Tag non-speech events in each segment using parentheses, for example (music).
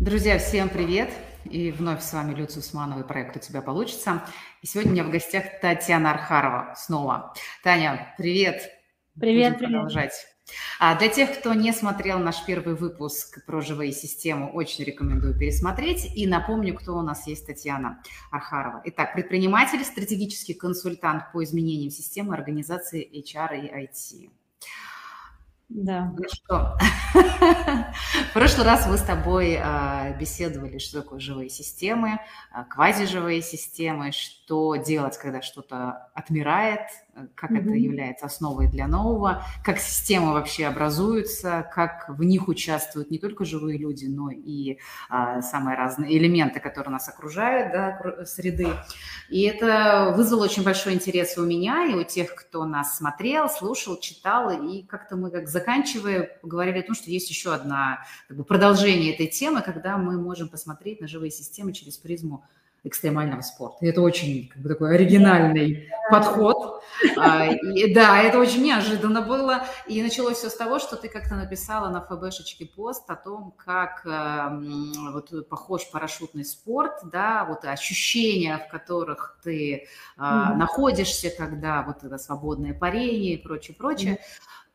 Друзья, всем привет! И вновь с вами Люция Усманова и проект «У тебя получится». И сегодня у меня в гостях Татьяна Архарова снова. Таня, привет! Привет, Будем привет. продолжать. А для тех, кто не смотрел наш первый выпуск про живые системы, очень рекомендую пересмотреть. И напомню, кто у нас есть Татьяна Архарова. Итак, предприниматель, стратегический консультант по изменениям системы организации HR и IT. Да. Ну что, (laughs) в прошлый раз мы с тобой а, беседовали, что такое живые системы, а, квазиживые системы, что делать, когда что-то отмирает, как Мгм. это является основой для нового, как системы вообще образуются, как в них участвуют не только живые люди, но и а, самые разные элементы, которые нас окружают, да, среды. И это вызвало очень большой интерес у меня и у тех, кто нас смотрел, слушал, читал. И как-то мы, как заканчивая, поговорили о том, что есть еще одна как бы, продолжение этой темы, когда мы можем посмотреть на живые системы через призму экстремального спорта. И это очень как бы, такой оригинальный подход. А, и, да, это очень неожиданно было. И началось все с того, что ты как-то написала на ФБшечке пост о том, как эм, вот похож парашютный спорт, да, вот ощущения, в которых ты Мгм. находишься, когда вот это свободное парение и прочее, прочее.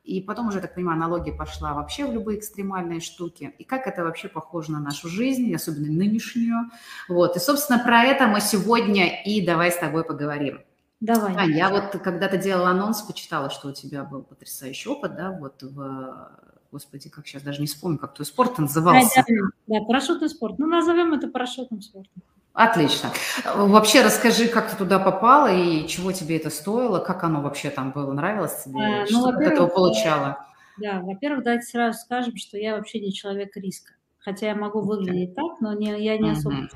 И потом уже, я так понимаю, аналогия пошла вообще в любые экстремальные штуки. И как это вообще похоже на нашу жизнь, особенно нынешнюю. Вот. И, собственно, про это мы сегодня и давай с тобой поговорим. Давай. Ань, я вот когда-то делала анонс, почитала, что у тебя был потрясающий опыт, да, вот в... Господи, как сейчас даже не вспомню, как твой спорт Да, назывался. да, да, парашютный спорт. Ну, назовем это парашютным спортом. Отлично. Вообще расскажи, как ты туда попала и чего тебе это стоило, как оно вообще там было, нравилось тебе, А, ну, что ты от этого получала? Да, во-первых, давайте сразу скажем, что я вообще не человек риска. Хотя я могу выглядеть так, но не, я не особо. Мгм.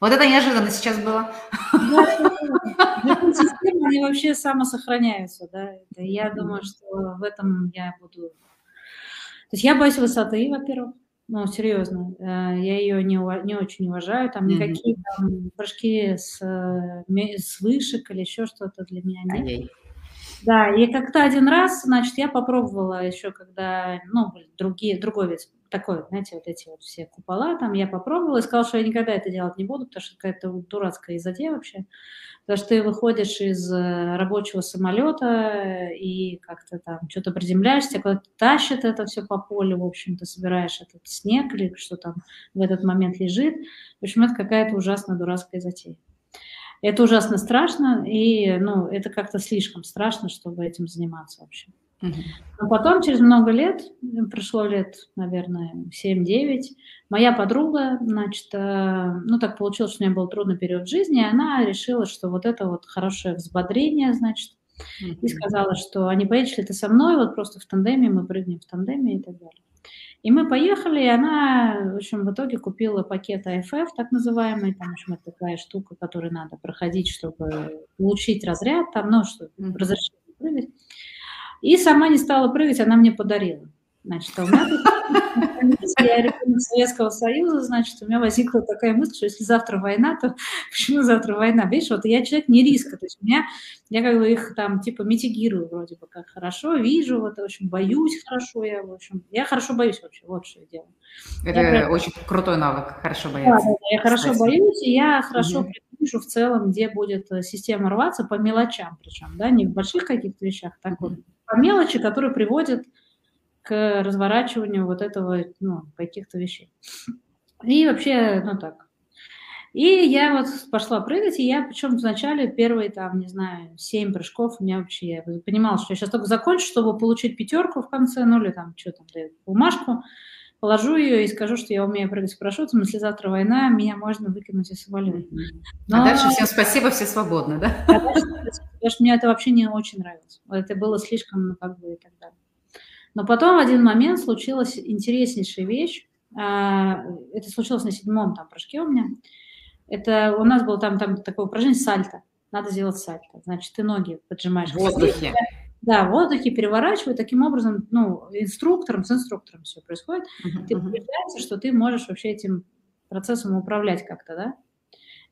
Вот это неожиданно сейчас было. Системы, они вообще самосохраняются, да. Я думаю, что в этом я буду... То есть я боюсь высоты, во-первых. Ну, серьезно, э, я ее не, не очень уважаю. Там никакие там прыжки с, э, с вышек или еще что-то для меня нет. Ай-яй. Да, и как-то один раз, значит, я попробовала еще, когда, ну, другие, другой вид, такой, знаете, вот эти вот все купола, там я попробовала и сказала, что я никогда это делать не буду, потому что какая-то дурацкая изодия вообще. Потому что ты выходишь из э, рабочего самолета и как-то там что-то приземляешься, куда-то тащит это все по полю, в общем, ты собираешь этот снег или что там в этот момент лежит. В общем, это какая-то ужасно дурацкая затея. Это ужасно страшно, и ну, это как-то слишком страшно, чтобы этим заниматься вообще. Мгм. Но потом, через много лет, прошло лет, наверное, 7-9, моя подруга, значит, э, ну так получилось, что у нее был трудный период жизни, и она решила, что вот это вот хорошее взбодрение, значит, и сказала, что а не поедешь ли ты со мной, вот просто в тандеме, мы прыгнем в тандеме и так далее. И мы поехали, и она, в общем, в итоге купила пакет АФФ, так называемый, там, в общем, это такая штука, которую надо проходить, чтобы получить разряд, там, ну, что, разрешение прыгать. И сама не стала прыгать, она мне подарила. Значит, а у меня (laughs) я ребенок Советского Союза, значит, у меня возникла такая мысль, что если завтра война, то (laughs) почему завтра война? Видишь, вот я человек не риска, то есть у меня, я как бы их там типа митигирую вроде бы как хорошо, вижу, вот, в общем, боюсь хорошо, я, в общем, я хорошо боюсь вообще, вот что я делаю. Это прям- очень крутой навык, хорошо бояться. да, да, я хорошо кстати. боюсь, и я хорошо Мгм. вижу в целом, где будет э, система рваться по мелочам причем, да, не в больших каких-то вещах, так вот. По мелочи, которые приводят к разворачиванию вот этого, ну, каких-то вещей. И вообще, ну так. И я вот пошла прыгать, и я, причем вначале первые, там, не знаю, семь прыжков у меня вообще, я понимала, что я сейчас только закончу, чтобы получить пятерку в конце, ну или там, что там, дают, бумажку, положу ее и скажу, что я умею прыгать с парашютом, если завтра война, меня можно выкинуть из самолета. Мгм. Но- А дальше всем спасибо, все свободны, да? а дальше, потому что мне это вообще не очень нравилось. Это было слишком, ну, как бы, и так далее. Но потом в один момент случилась интереснейшая вещь. А, Это случилось на седьмом там прыжке у меня. Это у нас было там, там такое упражнение сальто. Надо сделать сальто. Значит, ты ноги поджимаешь. В воздухе. Да, в воздухе переворачивай. Таким образом, ну, инструктором, с инструктором все происходит. Мгм, Ты убеждаешься, что ты можешь вообще этим процессом управлять как-то, да?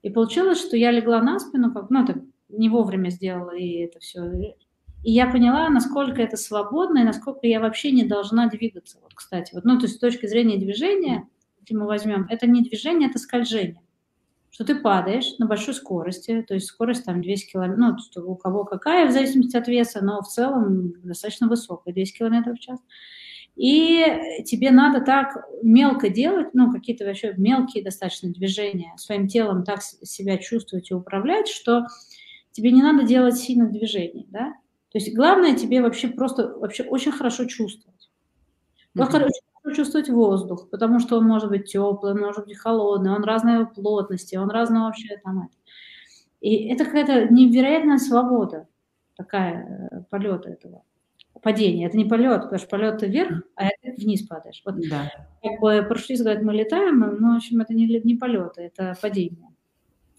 И получилось, что я легла на спину, как, ну, так не вовремя сделала, и это все. И я поняла, насколько это свободно, и насколько я вообще не должна двигаться. Вот, кстати, вот, ну, то есть с точки зрения движения, если мы возьмем, это не движение, это скольжение. Что ты падаешь на большой скорости, то есть скорость там 200 км, ну, у кого какая, в зависимости от веса, но в целом достаточно высокая, 200 км в час. И тебе надо так мелко делать, ну, какие-то вообще мелкие достаточно движения, своим телом так себя чувствовать и управлять, что тебе не надо делать сильных движений, да. То есть главное тебе вообще просто вообще очень хорошо чувствовать. Mm-hmm. Хорошо чувствовать воздух, потому что он может быть теплый, он может быть холодный, он разной плотности, он разного вообще там. И это какая-то невероятная свобода такая э, полета этого падение. Это не полет, потому что полет ты вверх, а это вниз падаешь. Вот да. как бы парашютист говорит, мы летаем, но, в общем, это не, не полет, это падение.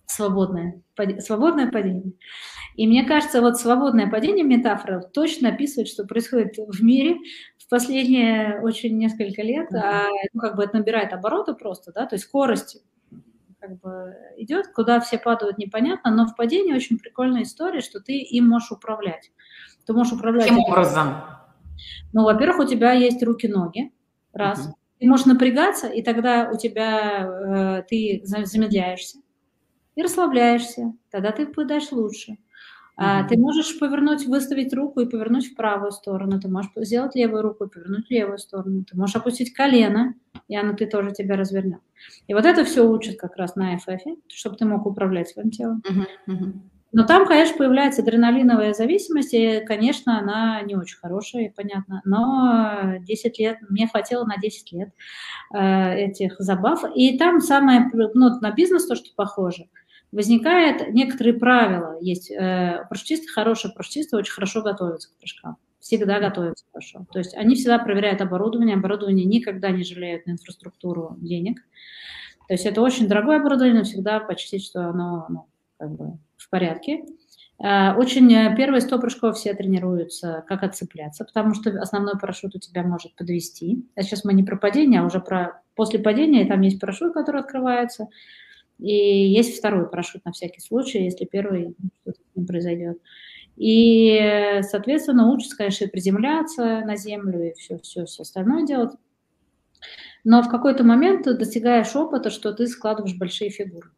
Свободное, свободное падение. И мне кажется, вот свободное падение метафора точно описывает, что происходит в мире в последние очень несколько лет, а, ну, как бы это набирает обороты просто, да, то есть скорость как бы идет, куда все падают, непонятно, но в падении очень прикольная история, что ты им можешь управлять. Ты можешь управлять... Каким образом? Ну, во-первых, у тебя есть руки-ноги, раз. Uh-huh. Ты можешь напрягаться, и тогда у тебя э, ты замедляешься и расслабляешься. Тогда ты пытаешь лучше. А, ты можешь повернуть, выставить руку и повернуть в правую сторону. Ты можешь сделать левую руку и повернуть в левую сторону. Ты можешь опустить колено, и оно ты тоже тебя развернет. И вот это все учат как раз на FF, чтобы ты мог управлять своим телом. Uh-huh. Uh-huh. Но там, конечно, появляется адреналиновая зависимость, и, конечно, она не очень хорошая, понятно. Но 10 лет, мне хватило на 10 лет э, этих забав. И там самое, ну, на бизнес то, что похоже, возникает некоторые правила. Есть э, парашютисты, хорошие парашютисты очень хорошо готовятся к прыжкам. Всегда готовятся хорошо. То есть они всегда проверяют оборудование, оборудование никогда не жалеют на инфраструктуру денег. То есть это очень дорогое оборудование, но всегда почти что оно ну, как бы в порядке. Э, очень э, первые 100 прыжков все тренируются, как отцепляться, потому что основной парашют у тебя может подвести. А сейчас мы не про падение, а уже про после падения, там есть парашют, который открывается, и есть второй парашют на всякий случай, если первый что-то не произойдет. И, соответственно, учится, конечно, и приземляться на землю, и все, все, все остальное делать. Но в какой-то момент ты достигаешь опыта, что ты складываешь большие фигуры.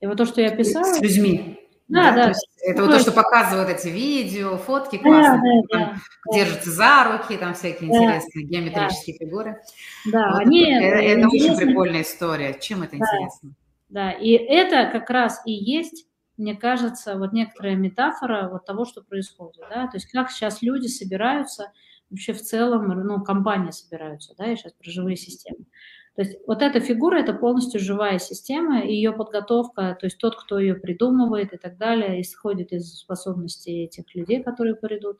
И вот то, что я писала... С людьми. Да, да. да. это ну, вот то, что показывают эти видео, фотки классные, да, да, там, да, держатся за руки, там всякие да, интересные геометрические да. фигуры. Да, вот они... Это, это очень прикольная история. Чем это да, интересно? Да, и это как раз и есть, мне кажется, вот некоторая метафора вот того, что происходит, да, то есть как сейчас люди собираются, вообще в целом, ну, компании собираются, да, и сейчас про живые системы. То есть вот эта фигура – это полностью живая система, и ее подготовка, то есть тот, кто ее придумывает и так далее, исходит из способностей этих людей, которые придут.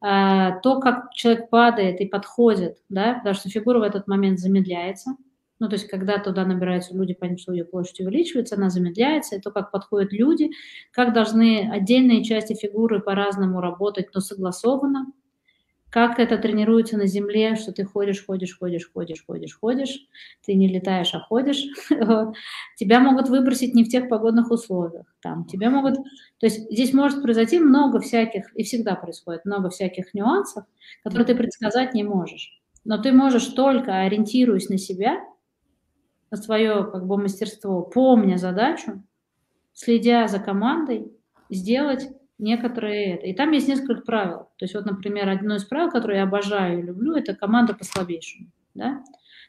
А, то, как человек падает и подходит, да, потому что фигура в этот момент замедляется, ну, то есть, когда туда набираются люди, понятно, что ее площадь увеличивается, она замедляется, и то, как подходят люди, как должны отдельные части фигуры по-разному работать, но согласованно, как это тренируется на земле, что ты ходишь, ходишь, ходишь, ходишь, ходишь, ходишь, ты не летаешь, а ходишь, (laughs) тебя могут выбросить не в тех погодных условиях, там, тебя могут, то есть здесь может произойти много всяких, и всегда происходит много всяких нюансов, которые ты предсказать не можешь, но ты можешь только ориентируясь на себя, на свое как бы мастерство, помня задачу, следя за командой, сделать некоторые... И там есть несколько правил. То есть вот, например, одно из правил, которое я обожаю и люблю, это команда по слабейшему. Да?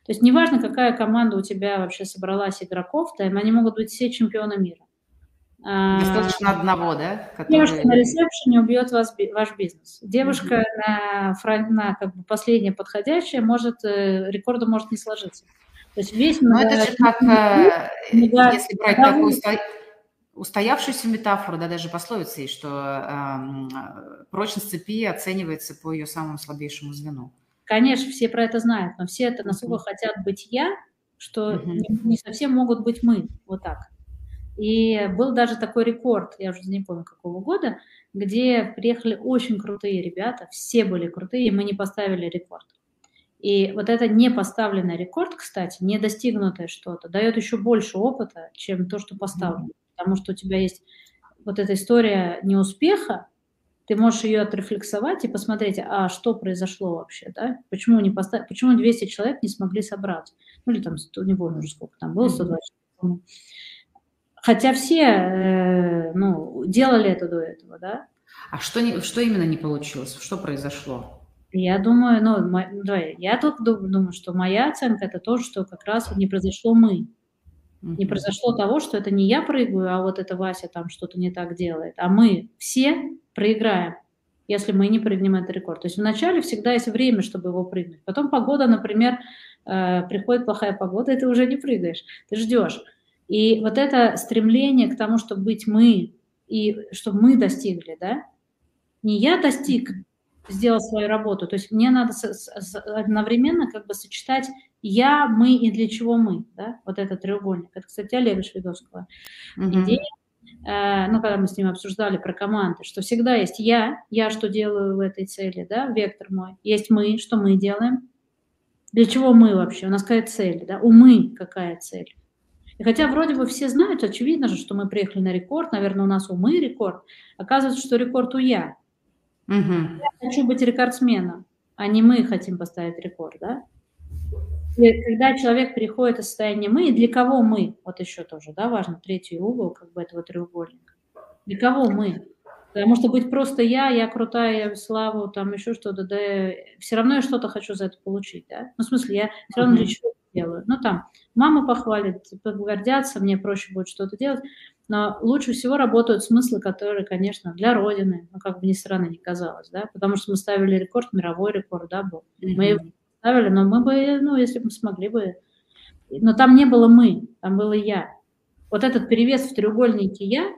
То есть неважно, какая команда у тебя вообще собралась игроков, там они могут быть все чемпионы мира. А, Достаточно а, одного, да? Который... Девушка на ресепшене убьет вас, ваш бизнес. Девушка mm-hmm. на, на как бы последняя подходящая может, э, рекорда может не сложиться. То есть весь... Ну, это же как, э, если брать такую устоявшуюся метафору, да, даже пословица есть, что э, прочность цепи оценивается по ее самому слабейшему звену. Конечно, все про это знают, но все это настолько uh-huh. хотят быть я, что uh-huh. не, не совсем могут быть мы, вот так. И был даже такой рекорд, я уже не помню какого года, где приехали очень крутые ребята, все были крутые, и мы не поставили рекорд. И вот это не поставленный рекорд, кстати, не достигнутое что-то, дает еще больше опыта, чем то, что поставлено потому что у тебя есть вот эта история неуспеха, ты можешь ее отрефлексовать и посмотреть, а что произошло вообще, да? Почему, не поставь, почему 200 человек не смогли собрать? Ну или там, не помню уже сколько там было, 120 человек. Хотя все, э, ну, делали это до этого, да? А что, не, что именно не получилось? Что произошло? Я думаю, ну, давай, я только думаю, что моя оценка это то, что как раз не произошло мы. Не произошло того, что это не я прыгаю, а вот это Вася там что-то не так делает, а мы все проиграем, если мы не прыгнем этот рекорд. То есть вначале всегда есть время, чтобы его прыгнуть. Потом погода, например, э, приходит плохая погода, и ты уже не прыгаешь, ты ждешь. И вот это стремление к тому, чтобы быть мы, и чтобы мы достигли, да, не я достиг, сделал свою работу. То есть мне надо одновременно как бы сочетать я, мы и для чего мы, да, вот этот треугольник. Это, кстати, Олега Шведовского mm-hmm. идея. Э, ну, когда мы с ним обсуждали про команды, что всегда есть я, я что делаю в этой цели, да, вектор мой, есть мы, что мы делаем, для чего мы вообще, у нас какая цель, да, у мы какая цель. И хотя вроде бы все знают, очевидно же, что мы приехали на рекорд, наверное, у нас у мы рекорд, оказывается, что рекорд у я. Угу. Я хочу быть рекордсменом, а не мы хотим поставить рекорд, да? И когда человек переходит из состояния мы, и для кого мы, вот еще тоже, да, важно, третий угол как бы этого треугольника. Для кого мы? Потому что быть просто я, я крутая, я славу, там еще что-то, да, все равно я что-то хочу за это получить, да? Ну, в смысле, я все равно для чего делаю. Ну, там, мама похвалит, гордятся, мне проще будет что-то делать. Но лучше всего работают смыслы, которые, конечно, для Родины, ну, как бы ни странно не казалось, да, потому что мы ставили рекорд, мировой рекорд, да, был. Mm-hmm. Мы его ставили, но мы бы, ну, если бы смогли бы, но там не было мы, там было я. Вот этот перевес в треугольнике я,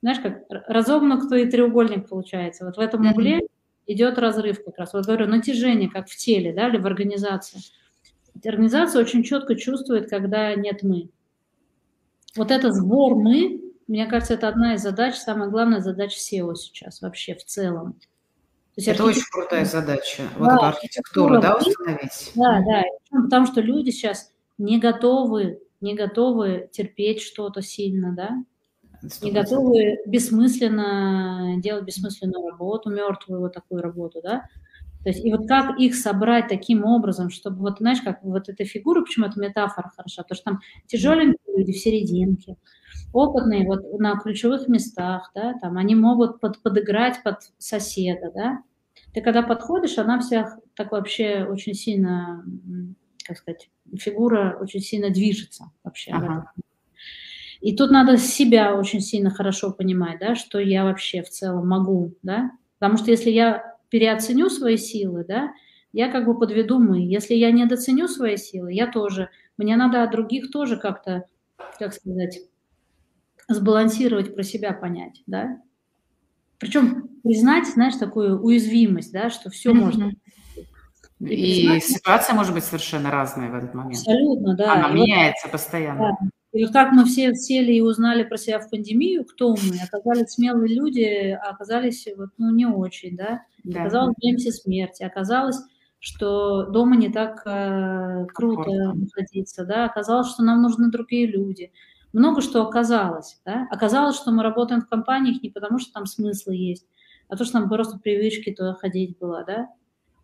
знаешь, как разомкнутый треугольник получается. Вот в этом угле mm-hmm. идет разрыв как раз. Вот говорю, натяжение, как в теле, да, или в организации. Организация очень четко чувствует, когда нет мы. Вот этот сбор мы, мне кажется, это одна из задач, самая главная задача SEO сейчас вообще в целом. То есть это очень крутая задача, да, вот эту архитектуру, да, установить. Да, да, потому что люди сейчас не готовы, не готовы терпеть что-то сильно, да, 100%. не готовы бессмысленно делать бессмысленную работу, мертвую вот такую работу, да. То есть и вот как их собрать таким образом, чтобы вот, знаешь, как вот эта фигура, почему эта метафора хороша, потому что там тяжеленькие люди в серединке, опытные вот на ключевых местах, да, там они могут под, подыграть под соседа, да. Ты когда подходишь, она вся так вообще очень сильно, как сказать, фигура очень сильно движется вообще. Ага. И тут надо себя очень сильно хорошо понимать, да, что я вообще в целом могу, да, потому что если я переоценю свои силы, да, я как бы подведу мы. Если я недоценю свои силы, я тоже. Мне надо от других тоже как-то, как сказать, сбалансировать про себя понять, да. Причем признать, знаешь, такую уязвимость, да, что все mm-hmm. можно. И, и ситуация может быть совершенно разная в этот момент. Абсолютно, да. Она и меняется вот, постоянно. Да. И вот как мы все сели и узнали про себя в пандемию, кто мы, оказались смелые люди, а оказались вот, ну, не очень, да. Да. Оказалось, боимся смерти, оказалось, что дома не так э, круто находиться, да, оказалось, что нам нужны другие люди много что оказалось. Да? Оказалось, что мы работаем в компаниях не потому, что там смыслы есть, а то, что нам просто привычки туда ходить было, да?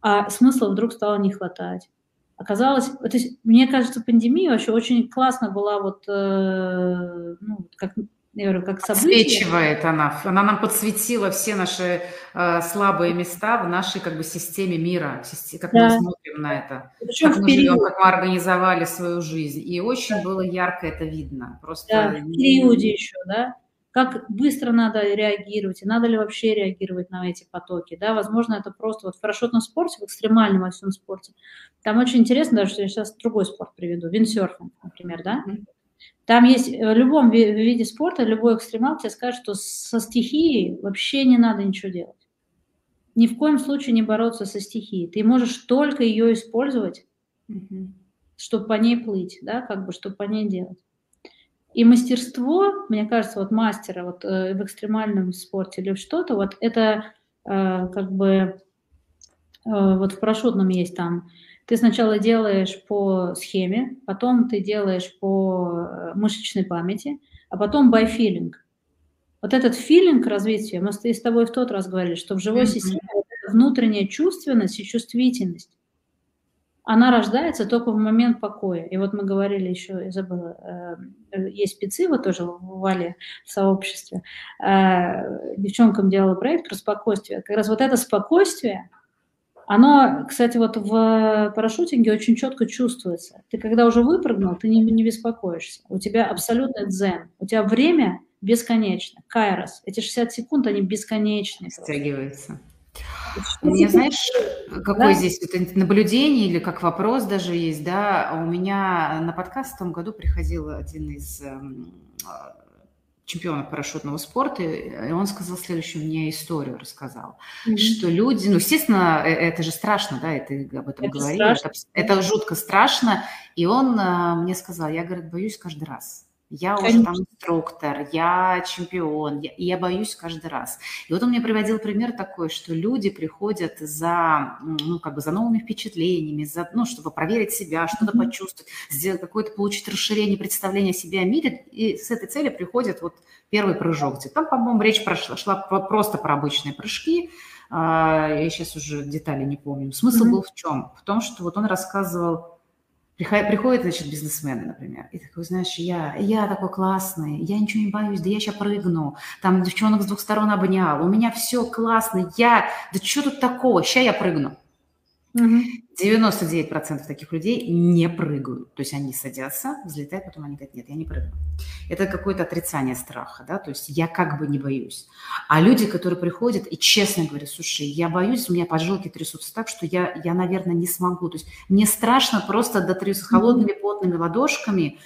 А смысла вдруг стало не хватать. Оказалось, то есть, мне кажется, пандемия вообще очень классно была вот, э, ну, как я говорю, как событие. Подсвечивает она. Она нам подсветила все наши э, слабые места в нашей как бы системе мира, как да. мы смотрим на это, Причем как мы живем, как мы организовали свою жизнь. И очень да. было ярко это видно. Просто да, в периоде еще, да? Как быстро надо реагировать, и надо ли вообще реагировать на эти потоки, да? Возможно, это просто вот в парашютном спорте, в экстремальном во всем спорте. Там очень интересно, даже что я сейчас другой спорт приведу, виндсерфинг, например, да? Mm-hmm там есть в любом виде спорта, любой экстремал тебе скажет, что со стихией вообще не надо ничего делать. Ни в коем случае не бороться со стихией. Ты можешь только ее использовать, угу. чтобы по ней плыть, да, как бы, чтобы по ней делать. И мастерство, мне кажется, вот мастера вот, э, в экстремальном спорте или что-то, вот это э, как бы э, вот в парашютном есть там ты сначала делаешь по схеме, потом ты делаешь по э, мышечной памяти, а потом by feeling. Вот этот филинг развития, мы с тобой в тот раз говорили, что в живой mm-hmm. системе внутренняя чувственность и чувствительность, она рождается только в момент покоя. И вот мы говорили еще, я забыла, э, есть спецы, вот тоже в Вале в сообществе, э, девчонкам делала проект про спокойствие. Как раз вот это спокойствие, оно, кстати, вот в парашютинге очень четко чувствуется. Ты когда уже выпрыгнул, ты не, не беспокоишься. У тебя абсолютно дзен. У тебя время бесконечно. Кайрос. Эти 60 секунд, они бесконечные. Стягиваются. У меня, знаешь, какое да? здесь вот наблюдение или как вопрос даже есть, да, у меня на подкаст в том году приходил один из эм, а, чемпионов парашютного спорта, и он сказал следующую мне историю рассказал, mm-hmm. что люди, ну, естественно, э, это же страшно, да, и ты об этом это говорил, это, это жутко страшно, и он а, мне сказал, я, говорит, боюсь каждый раз. Я Конечно. уже там инструктор, я чемпион, я, я боюсь каждый раз. И вот он мне приводил пример такой, что люди приходят за, ну, как бы за новыми впечатлениями, за, ну, чтобы проверить себя, что-то mm-hmm. почувствовать, сделать какое-то, получить расширение представления о себе о мире, и с этой целью приходит вот первый прыжок. Там, по-моему, речь прошла, шла просто про обычные прыжки, а, я сейчас уже детали не помню. Смысл mm-hmm. был в чем? В том, что вот он рассказывал Приходит, значит, бизнесмены, например, и такой, знаешь, я, я такой классный, я ничего не боюсь, да я сейчас прыгну, там девчонок с двух сторон обнял, у меня все классно, я, да что тут такого, сейчас я прыгну. Угу. 99% таких людей не прыгают. То есть они садятся, взлетают, потом они говорят, нет, я не прыгну. Это какое-то отрицание страха, да, то есть я как бы не боюсь. А люди, которые приходят и честно говорят, слушай, я боюсь, у меня поджилки трясутся так, что я, я наверное, не смогу. То есть мне страшно просто до с холодными потными ладошками,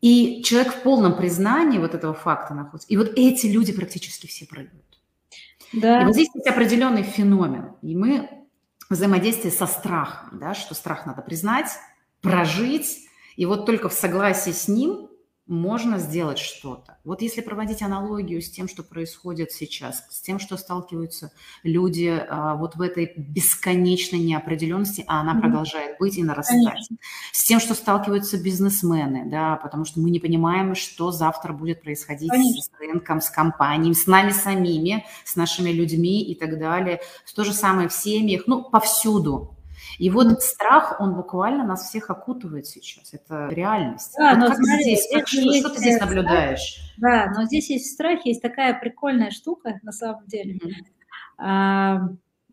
и человек в полном признании вот этого факта находится. И вот эти люди практически все прыгают. Да. И вот здесь есть определенный феномен. И мы взаимодействие со страхом, да, что страх надо признать, прожить, и вот только в согласии с ним можно сделать что-то. Вот если проводить аналогию с тем, что происходит сейчас, с тем, что сталкиваются люди а, вот в этой бесконечной неопределенности, а она mm-hmm. продолжает быть и нарастать, Конечно. с тем, что сталкиваются бизнесмены, да, потому что мы не понимаем, что завтра будет происходить Конечно. с рынком, с компанией, с нами самими, с нашими людьми и так далее. То же самое в семьях, ну, повсюду. И вот страх, он буквально нас всех окутывает сейчас. Это реальность. Да, вот но как смотри, здесь, как, что, что ты здесь наблюдаешь? Да, но здесь есть страх, есть такая прикольная штука на самом деле. Mm-hmm. А,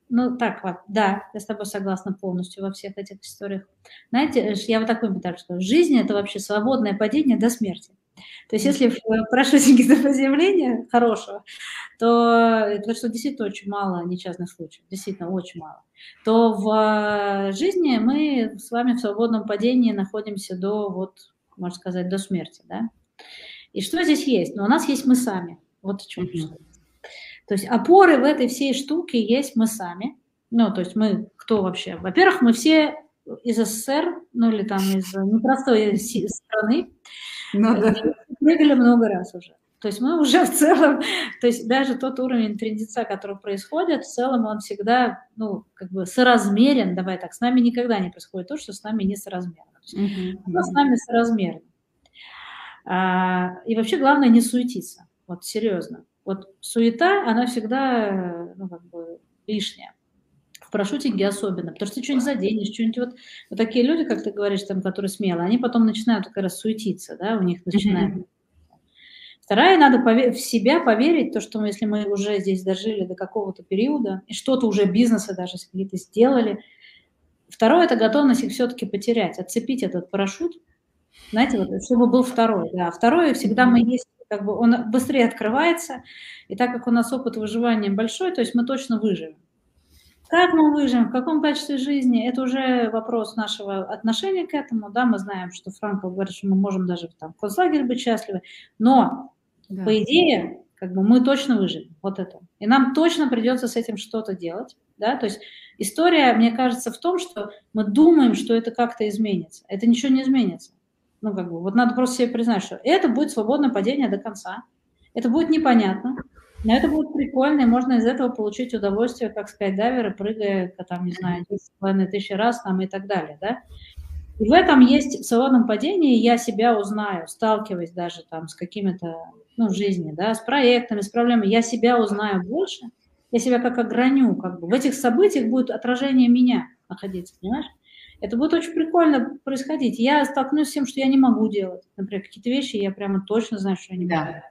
ну, так вот, да, я с тобой согласна полностью во всех этих историях. Знаете, я вот такой метафор скажу. Жизнь – это вообще свободное падение до смерти. То есть если в парашютинге до (laughs) приземления хорошего, то, потому что действительно очень мало несчастных случаев, действительно очень мало, то в жизни мы с вами в свободном падении находимся до, вот, можно сказать, до смерти, да? И что здесь есть? Ну, у нас есть мы сами. Вот о чем mm-hmm. То есть опоры в этой всей штуке есть мы сами. Ну, то есть мы кто вообще? Во-первых, мы все из СССР, ну или там (laughs) из непростой страны, ну, да. Прыгали много раз уже. То есть мы (laughs) уже в целом, то есть даже тот уровень трендеца, который происходит, в целом он всегда, ну, как бы соразмерен, давай так, с нами никогда не происходит то, что с нами не соразмерно. Uh-huh. с нами соразмерно. А, и вообще главное не суетиться, вот серьезно. Вот суета, она всегда, ну, как бы лишняя парашютинге особенно, потому что ты что-нибудь заденешь, что-нибудь вот, вот такие люди, как ты говоришь, там, которые смелые, они потом начинают как раз суетиться, да, у них начинает. Mm-hmm. Вторая, надо в себя поверить, то, что мы, если мы уже здесь дожили до какого-то периода, и что-то уже бизнесы даже какие-то сделали. Второе – это готовность их все-таки потерять, отцепить этот парашют, знаете, вот, чтобы был второй. Да. Второе, всегда мы есть, как бы он быстрее открывается, и так как у нас опыт выживания большой, то есть мы точно выживем. Как мы выживем, в каком качестве жизни, это уже вопрос нашего отношения к этому. Да, мы знаем, что Франкл говорит, что мы можем даже там, в концлагере быть счастливы, но да. по идее, как бы мы точно выживем. Вот это. И нам точно придется с этим что-то делать. Да? То есть история, мне кажется, в том, что мы думаем, что это как-то изменится. Это ничего не изменится. Ну, как бы, вот надо просто себе признать, что это будет свободное падение до конца. Это будет непонятно. Но это будет прикольно, и можно из этого получить удовольствие, как скайдайверы, прыгая, там, не знаю, 10,5 тысячи раз там, и так далее, да. И в этом есть, в свободном падении я себя узнаю, сталкиваясь даже там с какими-то ну, в жизни, да, с проектами, с проблемами, я себя узнаю больше, я себя как ограню, как бы. В этих событиях будет отражение меня находиться, понимаешь? Это будет очень прикольно происходить. Я столкнусь с тем, что я не могу делать. Например, какие-то вещи я прямо точно знаю, что я не могу. Да.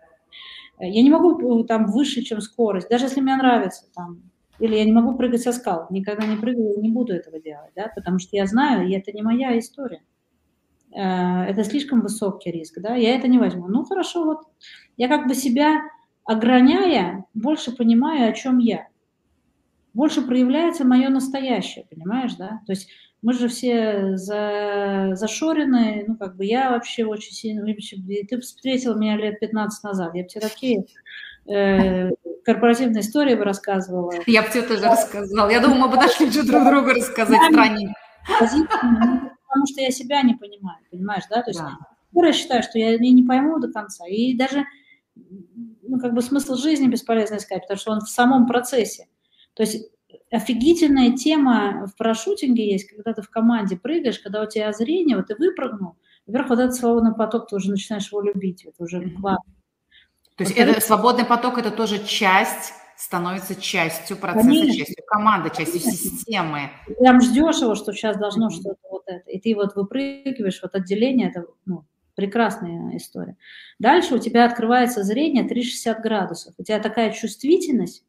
Я не могу э, там выше, чем скорость, даже если мне нравится там. Или я не могу прыгать со скал. Никогда не прыгаю, не буду этого делать, да, потому что я знаю, и это не моя история. Э, это слишком высокий риск, да, я это не возьму. Ну, хорошо, вот я как бы себя ограняя, больше понимаю, о чем я. Больше проявляется мое настоящее, понимаешь, да? То есть мы же все за, зашорены, ну, как бы я вообще очень сильно... Ты встретил меня лет 15 назад, я бы тебе такие э, корпоративные истории бы рассказывала. Я бы тебе тоже рассказала. Я думаю, мы бы нашли что друг друга рассказать странненько. Потому что я себя не понимаю, понимаешь, да? То есть да. я считаю, что я не пойму до конца. И даже ну, как бы смысл жизни бесполезно искать, потому что он в самом процессе. То есть офигительная тема в парашютинге есть, когда ты в команде прыгаешь, когда у тебя зрение, вот ты выпрыгнул, во-первых, вот этот свободный поток, ты уже начинаешь его любить, это уже классно. То есть это, свободный поток – это тоже часть становится частью процесса, Конечно. частью команды, частью Конечно. системы. Ты прям ждешь его, что сейчас должно mm-hmm. что-то вот это. И ты вот выпрыгиваешь, вот отделение, это ну, прекрасная история. Дальше у тебя открывается зрение 360 градусов. У тебя такая чувствительность,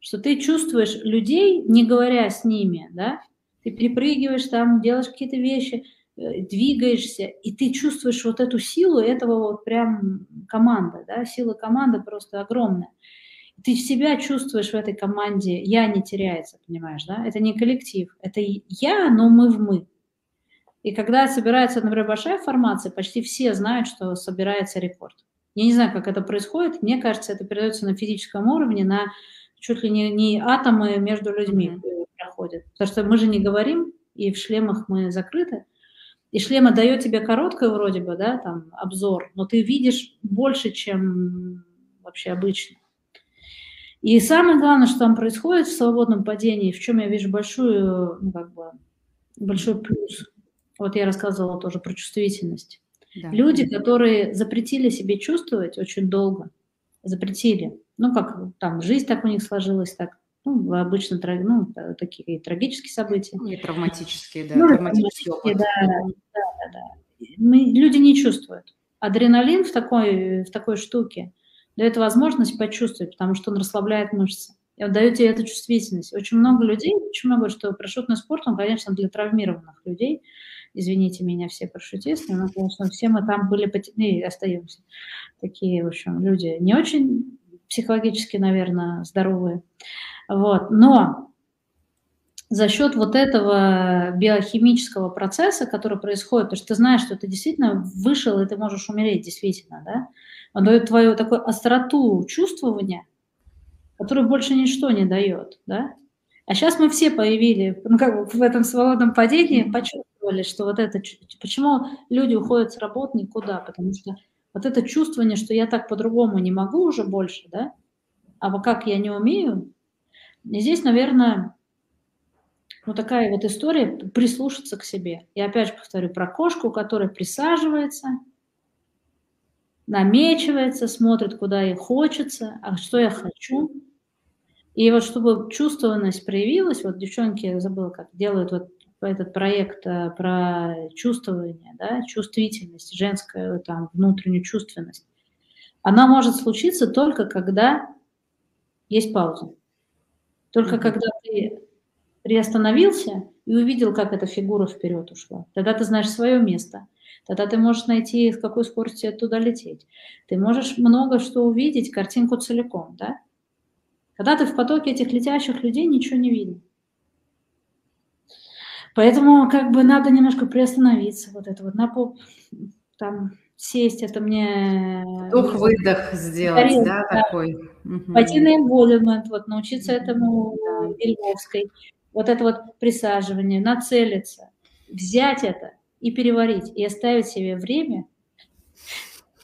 что ты чувствуешь людей, не говоря с ними, да, ты перепрыгиваешь там, делаешь какие-то вещи, э, двигаешься, и ты чувствуешь вот эту силу этого вот прям команды, да, сила команды просто огромная. Ты себя чувствуешь в этой команде, я не теряется, понимаешь, да, это не коллектив, это я, но мы в мы. И когда собирается, например, большая формация, почти все знают, что собирается рекорд. Я не знаю, как это происходит. Мне кажется, это передается на физическом уровне, на чуть ли не, не атомы между людьми mm-hmm. проходят. Потому что мы же не говорим, и в шлемах мы закрыты. И шлема дает тебе короткое вроде бы, да, там, обзор, но ты видишь больше, чем вообще обычно. И самое главное, что там происходит в свободном падении, в чем я вижу большую, ну, как бы, большой плюс. Вот я рассказывала тоже про чувствительность. Да. Люди, которые запретили себе чувствовать очень долго, запретили, ну, как там жизнь так у них сложилась, так, ну, обычно ну, такие трагические события. Ну, и травматические, да, ну, травматические опыт. Да, да, да, да. Мы, люди не чувствуют. Адреналин в такой, в такой штуке дает возможность почувствовать, потому что он расслабляет мышцы. И он дает тебе эту чувствительность. Очень много людей, я говорю, что парашютный спорт, он, конечно, для травмированных людей, извините меня, все парашютисты, но, конечно, все мы там были, и остаемся такие, в общем, люди не очень психологически, наверное, здоровые. Вот. Но за счет вот этого биохимического процесса, который происходит, потому что ты знаешь, что ты действительно вышел, и ты можешь умереть действительно, да, он дает твою такую остроту чувствования, которую больше ничто не дает, да. А сейчас мы все появили, ну, как бы в этом свободном падении, почувствовали, что вот это, почему люди уходят с работы никуда, потому что вот это чувствование, что я так по-другому не могу уже больше, да, а как я не умею, и здесь, наверное, вот такая вот история прислушаться к себе. Я опять же повторю про кошку, которая присаживается, намечивается, смотрит, куда ей хочется, а что я хочу. И вот чтобы чувствованность проявилась, вот девчонки, я забыла, как делают вот этот проект э, про чувствование, да, чувствительность, женскую там внутреннюю чувственность, она может случиться только когда есть пауза. Только mm-hmm. когда ты приостановился и увидел, как эта фигура вперед ушла. Тогда ты знаешь свое место. Тогда ты можешь найти, с какой скоростью оттуда лететь. Ты можешь много что увидеть, картинку целиком, да? Когда ты в потоке этих летящих людей, ничего не видно. Поэтому как бы надо немножко приостановиться, вот это вот на поп, там сесть, это мне... Вдох-выдох сделать, Тарелка, да, да, такой? Пойти на эмбодимент, вот научиться этому Ильговской, вот это вот присаживание, нацелиться, взять это и переварить, и оставить себе время,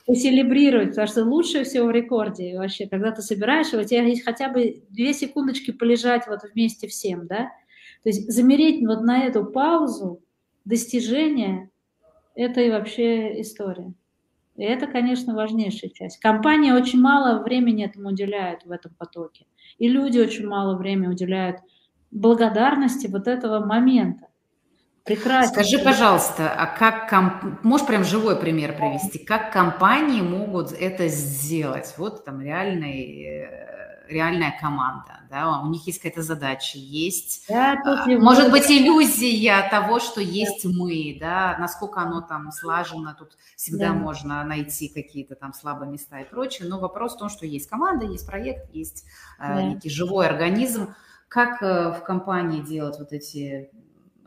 поселебрировать, потому что лучше всего в рекорде вообще, когда ты собираешь, у тебя есть хотя бы две секундочки полежать вот вместе всем, да, то есть замереть вот на эту паузу достижения – это и вообще история. И это, конечно, важнейшая часть. Компания очень мало времени этому уделяет в этом потоке. И люди очень мало времени уделяют благодарности вот этого момента. Прекрасно. Скажи, пожалуйста, а как комп... можешь прям живой пример привести? Как компании могут это сделать? Вот там реальный, э, реальная команда, да, у них есть какая-то задача, есть, да, а, может быть, иллюзия того, что есть мы, да, насколько оно там слажено, тут всегда да. можно найти какие-то там слабые места и прочее, но вопрос в том, что есть команда, есть проект, есть э, да. некий живой организм. Как э, в компании делать вот эти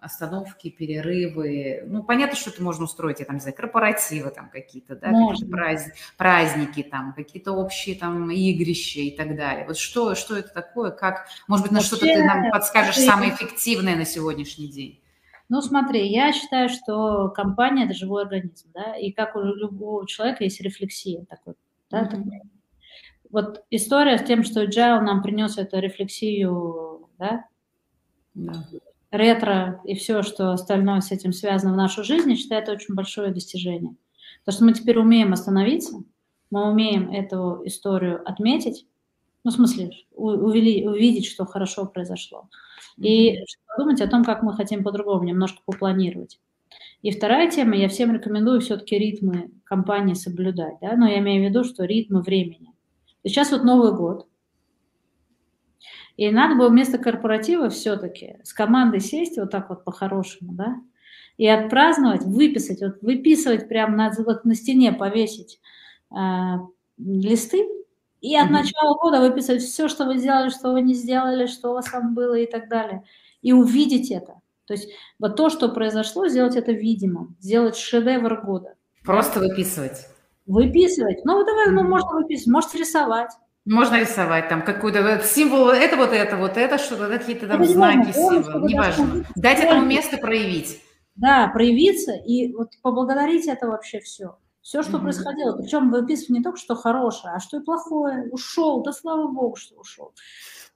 остановки, перерывы. Ну, понятно, что это можно устроить, я там, не знаю, корпоративы там какие-то, да, какие-то праздники, праздники там, какие-то общие там игрища и так далее. Вот что, что это такое, как, может быть, на что-то ты нам подскажешь самое эффективное на сегодняшний день? Ну, смотри, я считаю, что компания – это живой организм, да, и как у любого человека есть рефлексия такой, да, mm-hmm. такой. Вот история с тем, что Agile нам принес эту рефлексию, да, да ретро и все, что остальное с этим связано в нашу жизнь, я считаю, это очень большое достижение. Потому что мы теперь умеем остановиться, мы умеем эту историю отметить, ну, в смысле, увели, увидеть, что хорошо произошло. И подумать о том, как мы хотим по-другому, немножко попланировать. И вторая тема, я всем рекомендую все-таки ритмы компании соблюдать, да, но я имею в виду, что ритмы времени. Сейчас вот Новый год, и надо было вместо корпоратива все-таки с командой сесть вот так вот по-хорошему, да, и отпраздновать, выписать, вот выписывать прямо на, вот на стене, повесить э, листы, и от mm-hmm. начала года выписать все, что вы сделали, что вы не сделали, что у вас там было и так далее. И увидеть это. То есть вот то, что произошло, сделать это видимым, сделать шедевр года. Просто выписывать. Выписывать. Ну, давай, ну, можно выписывать, можете рисовать. Можно рисовать там какой-то символ, это вот это, вот это, что-то, какие-то там это знаки, символы, неважно. Дать этому место проявить. Да, проявиться и вот поблагодарить это вообще все. Все, что mm-hmm. происходило. Причем выписывать не только, что хорошее, а что и плохое. Ушел, да слава богу, что ушел.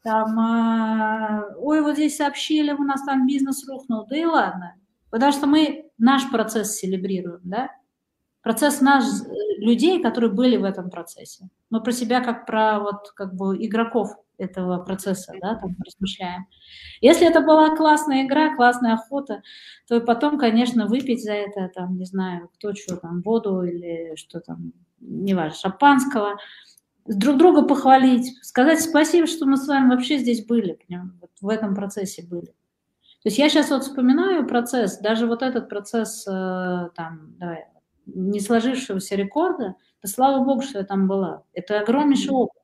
Там, а, ой, вот здесь сообщили, у нас там бизнес рухнул. Да и ладно. Потому что мы наш процесс селебрируем, да? Процесс наш, э, людей, которые были в этом процессе. Мы про себя как про вот как бы игроков этого процесса, да, там размышляем. Если это была классная игра, классная охота, то потом, конечно, выпить за это, там, не знаю, кто что там, воду или что там, не важно, шампанского, друг друга похвалить, сказать спасибо, что мы с вами вообще здесь были, вот в этом процессе были. То есть я сейчас вот вспоминаю процесс, даже вот этот процесс, э, там, давай, не сложившегося рекорда, то слава богу, что я там была. Это огромнейший опыт.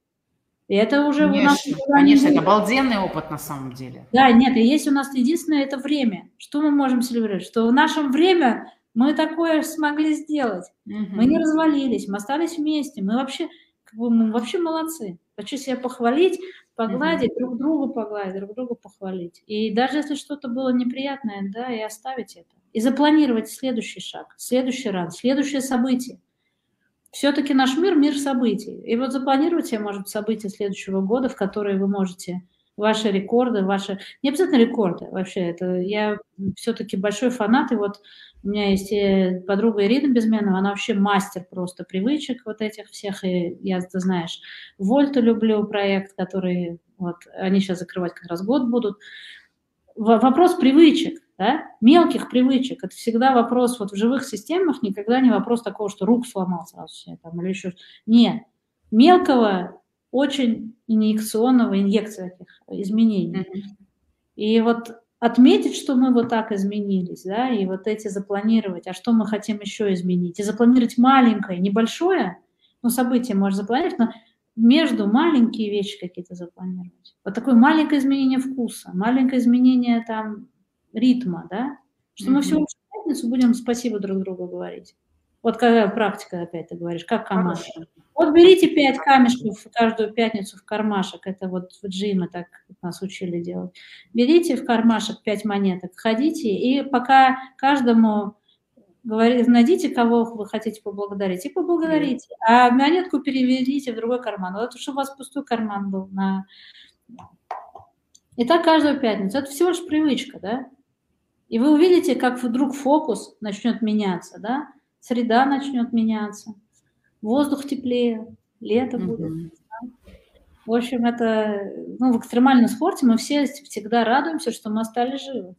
И это уже конечно, у нас... Конечно, это обалденный опыт на самом деле. Да, нет, и есть у нас единственное это время. Что мы можем селебрировать? Что в нашем время мы такое смогли сделать. Угу. Мы не развалились, мы остались вместе. Мы вообще, как бы, мы вообще молодцы. Хочу себя похвалить, погладить, угу. друг другу погладить, друг другу похвалить. И даже если что-то было неприятное, да, и оставить это и запланировать следующий шаг, следующий раз, следующее событие. Все-таки наш мир – мир событий. И вот запланировать себе, может, события следующего года, в которые вы можете ваши рекорды, ваши... Не обязательно рекорды вообще, это я все-таки большой фанат, и вот у меня есть подруга Ирина Безменова, она вообще мастер просто привычек вот этих всех, и я, ты знаешь, Вольту люблю проект, который вот они сейчас закрывать как раз год будут. Вопрос привычек да, мелких привычек. Это всегда вопрос, вот в живых системах никогда не вопрос такого, что рук сломал сразу себе, там, или еще Нет. Мелкого, очень инъекционного, инъекции этих изменений. Mm-hmm. И вот отметить, что мы вот так изменились, да, и вот эти запланировать, а что мы хотим еще изменить, и запланировать маленькое, небольшое, ну, событие можно запланировать, но между маленькие вещи какие-то запланировать. Вот такое маленькое изменение вкуса, маленькое изменение там ритма, да, что мы всю пятницу будем спасибо друг другу говорить. Вот какая практика, опять ты говоришь, как команда. Вот берите пять камешков каждую пятницу в кармашек, это вот в джиме так нас учили делать. Берите в кармашек пять монеток, ходите, и пока каждому говорите, найдите, кого вы хотите поблагодарить, и поблагодарите. А монетку переведите в другой карман. Вот чтобы у вас пустой карман был. На... И так каждую пятницу. Это всего лишь привычка, да? И вы увидите, как вдруг фокус начнет меняться, да? Среда начнет меняться. воздух теплее, лето будет. В общем, это, ну, в экстремальном спорте мы все всегда радуемся, что мы остались живы.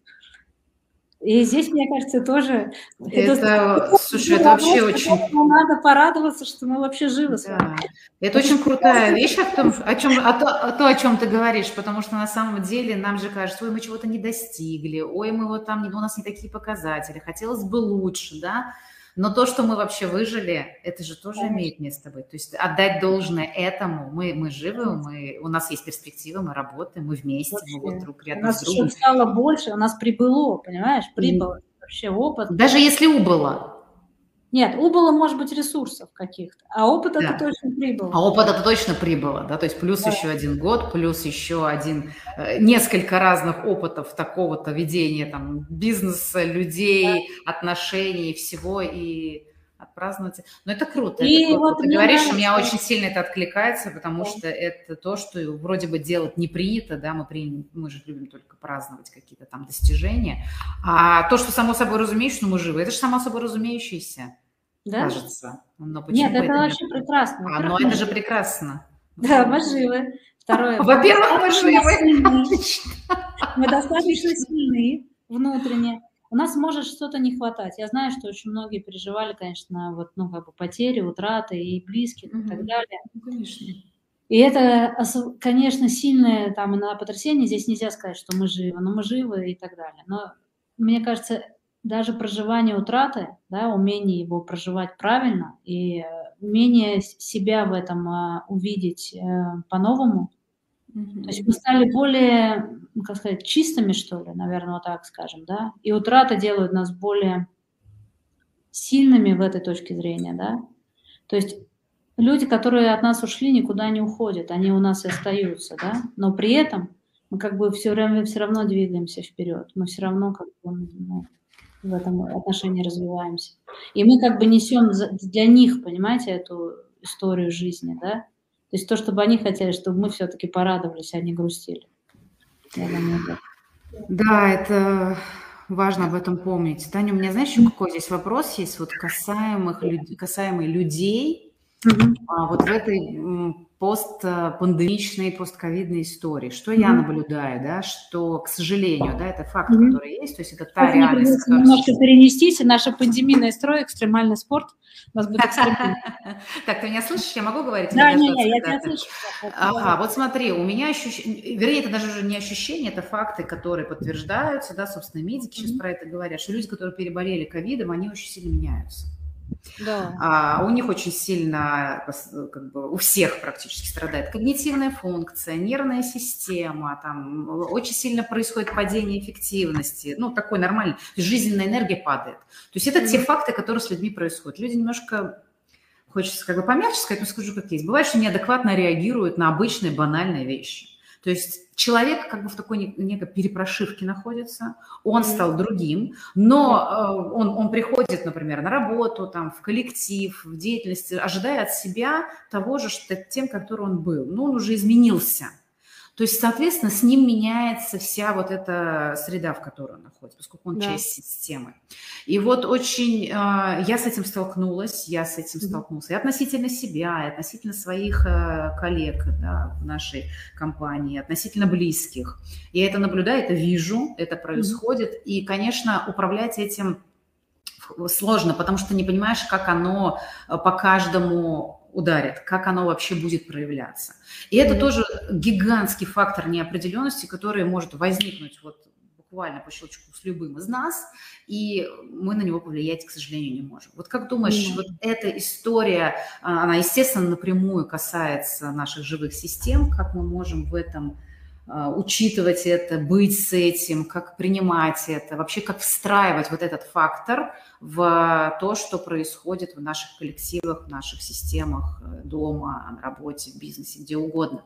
И здесь, мне кажется, тоже... Это, это слушай, это вообще очень... Надо порадоваться, что мы вообще живы. Да. Это очень крутая вещь, о том, о, чем, о, то, о, то, о чем ты говоришь, потому что на самом деле нам же кажется, ой, мы чего-то не достигли, ой, мы вот там, у нас не такие показатели, хотелось бы лучше, да, но то, что мы вообще выжили, это же тоже Конечно. имеет место быть. То есть отдать должное этому. Мы, мы живы, мы, у нас есть перспективы, мы работаем, мы вместе, вообще. мы вот друг рядом у нас с другом. еще стало больше, у нас прибыло, понимаешь, прибыло. И... Вообще опыт. Даже если убыло. Нет, убыло, может быть, ресурсов каких-то, а опыт да. это точно прибыло. А опыт это точно прибыло, да, то есть плюс да. еще один год, плюс еще один, э, несколько разных опытов такого-то ведения там бизнеса, людей, да. отношений, всего и отпраздновать. Но это круто. И это круто. Вот Ты говоришь, нравится. у меня очень сильно это откликается, потому да. что это то, что вроде бы делать не принято, да, мы, при... мы же любим только праздновать какие-то там достижения. А то, что само собой разумеющееся, ну мы живы, это же само собой разумеющееся, да? кажется. Но Нет, это, это вообще прекрасно. А, но это же прекрасно. Да, мы живы. Второе. (laughs) Во-первых, мы живы. (laughs) Мы достаточно сильны внутренне у нас может что-то не хватать. Я знаю, что очень многие переживали, конечно, вот, ну, как бы потери, утраты и близких mm-hmm. и так далее. Ну, конечно. И это, конечно, сильное там на потрясение. Здесь нельзя сказать, что мы живы, но мы живы и так далее. Но мне кажется, даже проживание утраты, да, умение его проживать правильно и э, умение себя в этом uh, увидеть uh, по-новому, Mm-hmm. То есть мы стали более, ну, как сказать, чистыми, что ли, наверное, вот так скажем, да. И утрата делают нас более сильными в этой точке зрения, да. То есть люди, которые от нас ушли, никуда не уходят, они у нас и остаются, да. Но при этом мы как бы все время все равно двигаемся вперед, мы все равно как бы ну, в этом отношении развиваемся. И мы как бы несем для них, понимаете, эту историю жизни, да. То есть то, чтобы они хотели, чтобы мы все-таки порадовались, а не грустили. Да, это важно об этом помнить. Таня, у меня, знаешь, еще какой здесь вопрос есть, вот касаемых, касаемый людей, mm-hmm. а, вот в этой постпандемичной, постковидной истории. Что mm-hmm. я наблюдаю, да, что, к сожалению, да, это факт, mm-hmm. который есть, то есть это та реальность, которая... Немножко перенестись, наша пандемийная строй, экстремальный спорт, у вас будет (laughs) Так, ты меня слышишь? Я могу говорить? Да, не, я тебя слышу. Ага, вот смотри, у меня ощущение, вернее, это даже уже не ощущение, это факты, которые подтверждаются, да, собственно, медики сейчас про это говорят, что люди, которые переболели ковидом, они очень сильно меняются. Да. А, у них очень сильно, как бы у всех практически страдает когнитивная функция, нервная система, там очень сильно происходит падение эффективности, ну такой нормальный, жизненная энергия падает. То есть это mm-hmm. те факты, которые с людьми происходят. Люди немножко хочется как бы помягче сказать, но скажу как есть. Бывает, что неадекватно реагируют на обычные банальные вещи. То есть человек как бы в такой некой перепрошивке находится, он стал другим, но э, он, он приходит, например, на работу, там, в коллектив, в деятельность, ожидая от себя того же, что тем, который он был. Но он уже изменился. То есть, соответственно, с ним меняется вся вот эта среда, в которой он находится, поскольку он да. часть системы. И вот очень э, я с этим столкнулась, я с этим столкнулась и относительно себя, и относительно своих э, коллег да, в нашей компании, относительно близких. Я это наблюдаю, это вижу, это происходит. Mm-hmm. И, конечно, управлять этим сложно, потому что не понимаешь, как оно э, по каждому ударит, как оно вообще будет проявляться. И это тоже гигантский фактор неопределенности, который может возникнуть вот буквально по щелчку с любым из нас, и мы на него повлиять, к сожалению, не можем. Вот как думаешь, mm-hmm. вот эта история, а, она, естественно, напрямую касается наших живых систем, как мы можем в этом учитывать это, быть с этим, как принимать это, вообще как встраивать вот этот фактор в то, что происходит в наших коллективах, в наших системах э, дома, на работе, в бизнесе, где угодно.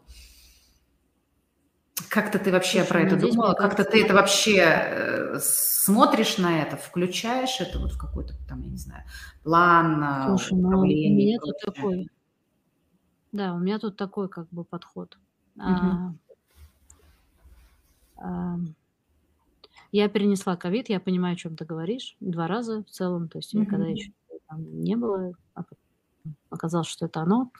Как-то ты вообще Слушай, про это ну, думала? Как-то ты это вообще э, смотришь на это, включаешь это вот в какой-то там, я не знаю, план, э, Слушай, ну, у меня тут такой, да, у меня тут такой как бы подход. Угу. А, я перенесла ковид, я понимаю, о чем ты говоришь, два раза в целом, то есть mm-hmm. еще там не было, а, оказалось, что это оно.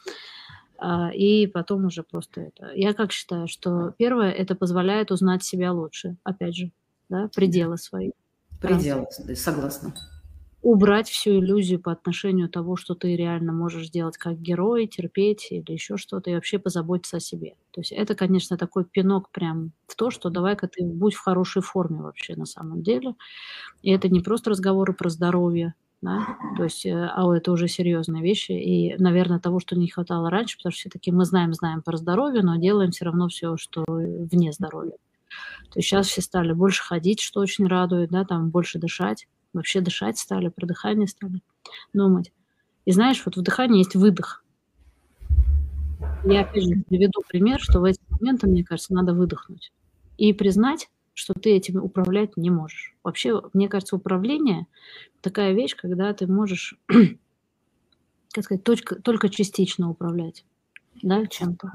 А, и потом уже просто это. Я как считаю, что первое, это позволяет узнать себя лучше, опять же, да, пределы свои. Пределы, согласна убрать всю иллюзию по отношению того, что ты реально можешь делать как герой, терпеть или еще что-то, и вообще позаботиться о себе. То есть это, конечно, такой пинок прям в то, что давай-ка ты будь в хорошей форме вообще на самом деле. И это не просто разговоры про здоровье, да, то есть, э, а это уже серьезные вещи, и, наверное, того, что не хватало раньше, потому что все-таки мы знаем, знаем про здоровье, но делаем все равно все, что вне здоровья. То есть сейчас все стали больше ходить, что очень радует, да, там больше дышать, вообще дышать стали, про дыхание стали думать. И знаешь, вот в дыхании есть выдох. Я опять же приведу пример, что в эти моменты, мне кажется, надо выдохнуть и признать, что ты этим управлять не можешь. Вообще, мне кажется, управление такая вещь, когда ты можешь, (clears throat) как сказать, только, только частично управлять да, чем-то.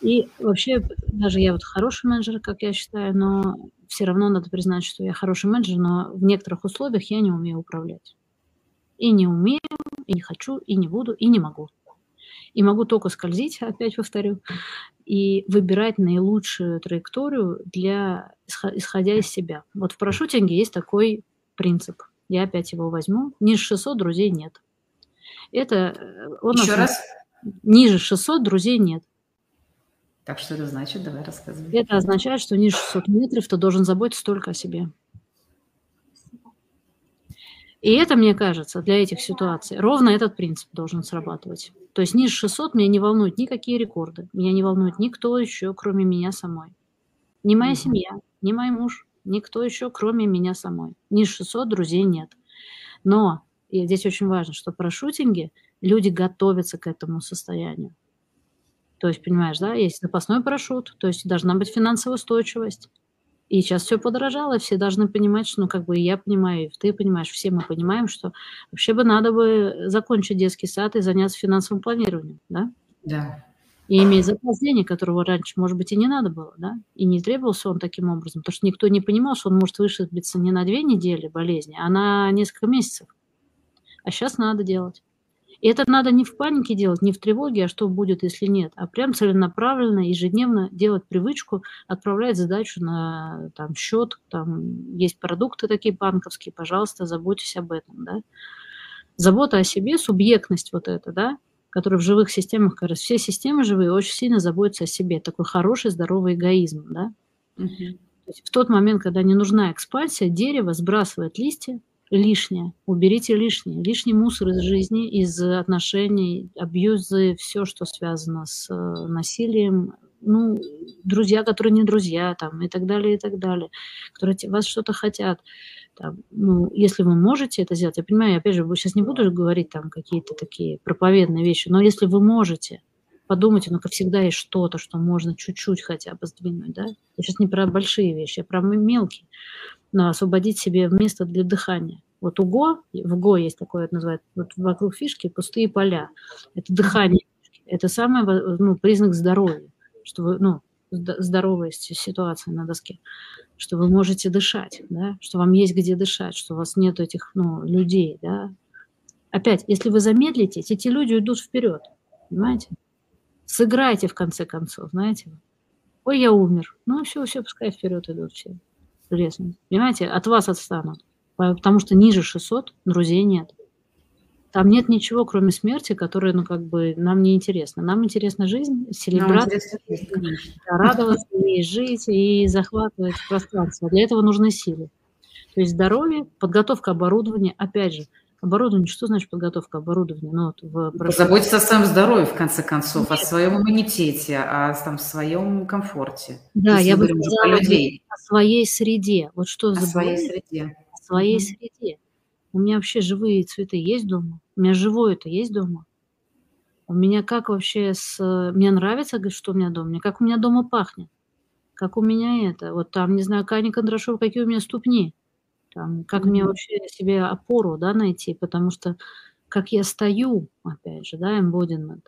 И вообще, даже я вот хороший менеджер, как я считаю, но все равно надо признать, что я хороший менеджер, но в некоторых условиях я не умею управлять. И не умею, и не хочу, и не буду, и не могу. И могу только скользить, опять повторю, и выбирать наилучшую траекторию для, исходя из себя. Вот в парашютинге есть такой принцип. Я опять его возьму. Ниже 600 друзей нет. Это э, он Еще раз? Ниже 600 друзей нет. Так что это значит? Давай рассказывай. Это означает, что ниже 600 метров ты должен заботиться только о себе. И это, мне кажется, для этих ситуаций ровно этот принцип должен срабатывать. То есть ниже 600 меня не волнуют никакие рекорды, меня не волнует никто еще, кроме меня самой. Ни моя семья, ни мой муж, никто еще, кроме меня самой. Ниже 600 друзей нет. Но, и здесь очень важно, что про шутинги люди готовятся к этому состоянию. То есть, понимаешь, да, есть запасной парашют, то есть должна быть финансовая устойчивость. И сейчас все подорожало, все должны понимать, что, ну, как бы я понимаю, и ты понимаешь, все мы понимаем, что вообще бы надо бы закончить детский сад и заняться финансовым планированием, да? Да. И иметь запас денег, которого раньше, может быть, и не надо было, да? И не требовался он таким образом, потому что никто не понимал, что он может вышибиться не на две недели болезни, а на несколько месяцев. А сейчас надо делать. И это надо не в панике делать, не в тревоге, а что будет, если нет, а прям целенаправленно, ежедневно делать привычку, отправлять задачу на там, счет, там есть продукты такие банковские, пожалуйста, заботьтесь об этом, да. Забота о себе, субъектность вот эта, да, которая в живых системах, как раз все системы живые очень сильно заботятся о себе, такой хороший, здоровый эгоизм, да. Угу. То есть в тот момент, когда не нужна экспансия, дерево сбрасывает листья, лишнее. Уберите лишнее. Лишний мусор из жизни, из отношений, абьюзы, все, что связано с э, насилием. Ну, друзья, которые не друзья, там, и так далее, и так далее, которые вас что-то хотят. Там, ну, если вы можете это сделать, я понимаю, опять же, сейчас не буду говорить там какие-то такие проповедные вещи, но если вы можете, подумайте, ну-ка всегда есть что-то, что можно чуть-чуть хотя бы сдвинуть, да? Я сейчас не про большие вещи, а про мелкие но освободить себе место для дыхания. Вот у Го, в Го есть такое, это называется, вот вокруг фишки пустые поля. Это дыхание. Это самый ну, признак здоровья, что вы, ну, здоровая ситуация на доске, что вы можете дышать, да, что вам есть где дышать, что у вас нет этих ну, людей, да. Опять, если вы замедлитесь, эти люди уйдут вперед, понимаете? Сыграйте в конце концов, знаете. Ой, я умер. Ну, все, все, пускай вперед идут все лесом. Понимаете, от вас отстанут. Потому что ниже 600 друзей нет. Там нет ничего, кроме смерти, которая, ну, как бы, нам не интересно. Нам интересна жизнь, селебрация, радоваться и жить, и захватывать пространство. Для этого нужны силы. То есть здоровье, подготовка оборудования, опять же, Оборудование, что значит подготовка оборудования? Ну, вот в Позаботиться о своем здоровье, в конце концов, Нет. о своем иммунитете, о там, своем комфорте. Да, я бы сказала людей. о своей среде. Вот что о за своей среде. О своей mm среде. У меня вообще живые цветы есть дома? У меня живое это есть дома? У меня как вообще с... Мне нравится, что у меня дома? Мне как у меня дома пахнет? Как у меня это? Вот там, не знаю, Каня Кондрашова, какие у меня ступни. Там, как mm-hmm. мне вообще себе опору да, найти, потому что как я стою, опять же, да, embodiment,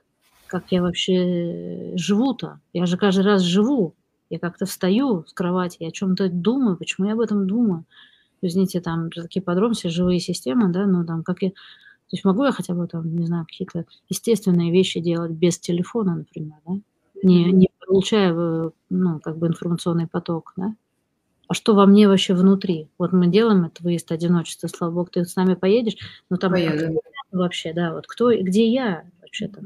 как я вообще живу-то. Я же каждый раз живу. Я как-то встаю с кровати, я о чем-то думаю, почему я об этом думаю. Извините, там такие подробности, живые системы, да, ну там как я То есть могу я хотя бы там, не знаю, какие-то естественные вещи делать без телефона, например, да? Не, не получая, э, ну, как бы информационный поток, да? А что во мне вообще внутри? Вот мы делаем это выезд одиночества, слава богу, ты с нами поедешь, но там Поеду. вообще, да, вот кто, где я вообще-то?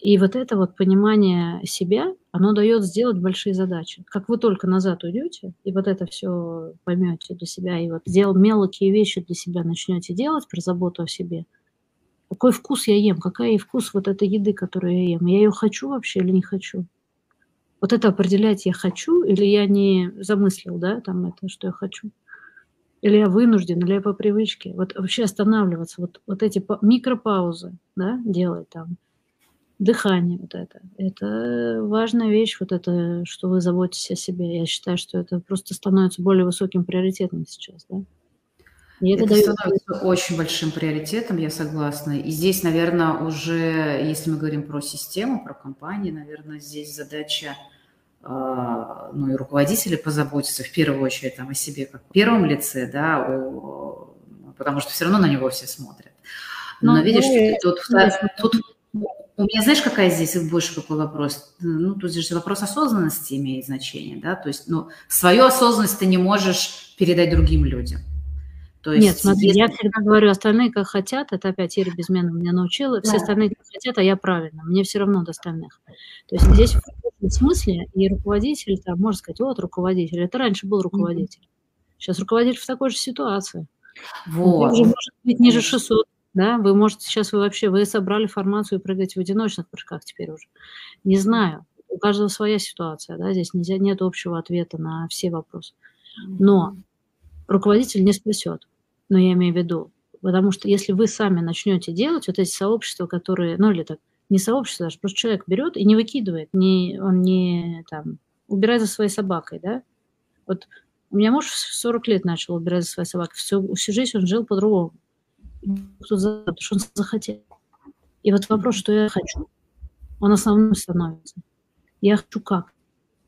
И вот это вот понимание себя, оно дает сделать большие задачи. Как вы только назад уйдете, и вот это все поймете для себя, и вот дел, мелкие вещи для себя начнете делать про заботу о себе, какой вкус я ем, какая вкус вот этой еды, которую я ем, я ее хочу вообще или не хочу. Вот это определять я хочу или я не замыслил, да, там это, что я хочу. Или я вынужден, или я по привычке. Вот вообще останавливаться, вот, вот эти микропаузы, да, делать там – дыхание вот это. Это важная вещь, вот это, что вы заботитесь о себе. Я считаю, что это просто становится более высоким приоритетом сейчас, да. И это, это дает... становится очень большим приоритетом, я согласна. И здесь, наверное, уже, если мы говорим про систему, про компании, наверное, здесь задача а, ну и руководители позаботиться в первую очередь там, о себе как первом лице, да, о, потому что все равно на него все смотрят. Но, Но видишь, ну, тут, тут, тут у меня, знаешь, какая здесь больше какой вопрос? Ну, тут же вопрос осознанности имеет значение, да, то есть, ну, свою осознанность ты не можешь передать другим людям. То есть, Нет, смотри, если... я всегда говорю, остальные как хотят, это опять Ира Безменова меня научила, все остальные как хотят, а я правильно, мне все равно до остальных. То есть здесь в смысле и руководитель, там, можно сказать, вот руководитель, это раньше был руководитель, сейчас руководитель в такой же ситуации. Вот. Уже может быть ниже 600, да, вы можете сейчас, вы вообще, вы собрали формацию и прыгаете в одиночных прыжках теперь уже. Не знаю, у каждого своя ситуация, да, здесь нельзя, нет общего ответа на все вопросы. Но руководитель не спасет, но я имею в виду, потому что если вы сами начнете делать вот эти сообщества, которые, ну или так, не сообщество даже, просто человек берет и не выкидывает, не, он не там, убирает за своей собакой, да, вот у меня муж в 40 лет начал убирать за своей собакой, всю, всю жизнь он жил по-другому потому что он захотел. И вот вопрос, что я хочу, он основным становится. Я хочу как?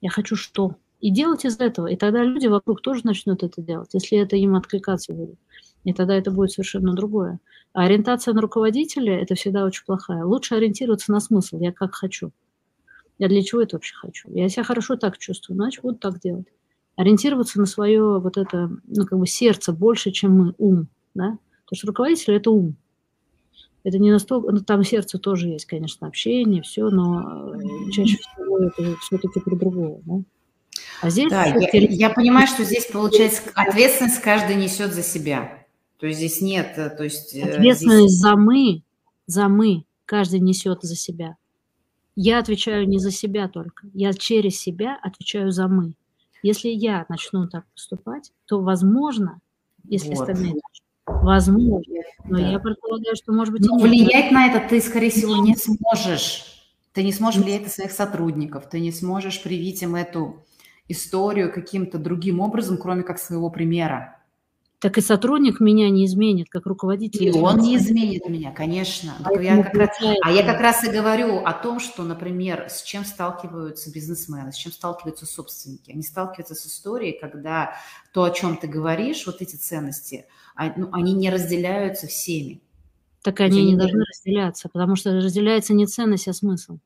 Я хочу что? И делать из этого. И тогда люди вокруг тоже начнут это делать, если это им откликаться будет. И тогда это будет совершенно другое. А ориентация на руководителя – это всегда очень плохая. Лучше ориентироваться на смысл. Я как хочу. Я для чего это вообще хочу? Я себя хорошо так чувствую, значит, буду так делать. Ориентироваться на свое вот это, ну, как бы сердце больше, чем мы, ум, да? Потому что руководитель – это ум. Это не настолько, ну, там сердце тоже есть, конечно, общение, все, но э, чаще всего это все-таки про другое, да? А здесь... Да, я, я понимаю, что здесь, получается, ответственность каждый несет за себя. То есть здесь нет, э, то есть... Э, ответственность здесь... за мы, за мы каждый несет за себя. Я отвечаю не за себя только, я через себя отвечаю за мы. Если я начну так поступать, то, возможно, если вот. остальные Возможно. Но да. я предполагаю, что, может быть, Но влиять на это ты, скорее всего, не сможешь. Ты не сможешь влиять на своих сотрудников, ты не сможешь привить им эту историю каким-то другим образом, кроме как своего примера. Так и сотрудник меня не изменит, как руководитель. И он не изменит меня, конечно. А я, как раз, а я как раз и говорю о том, что, например, с чем сталкиваются бизнесмены, с чем сталкиваются собственники. Они сталкиваются с историей, когда то, о чем ты говоришь, вот эти ценности, а, ну, они не разделяются всеми. Так они не должны разделяться, потому что разделяется не ценность, а смысл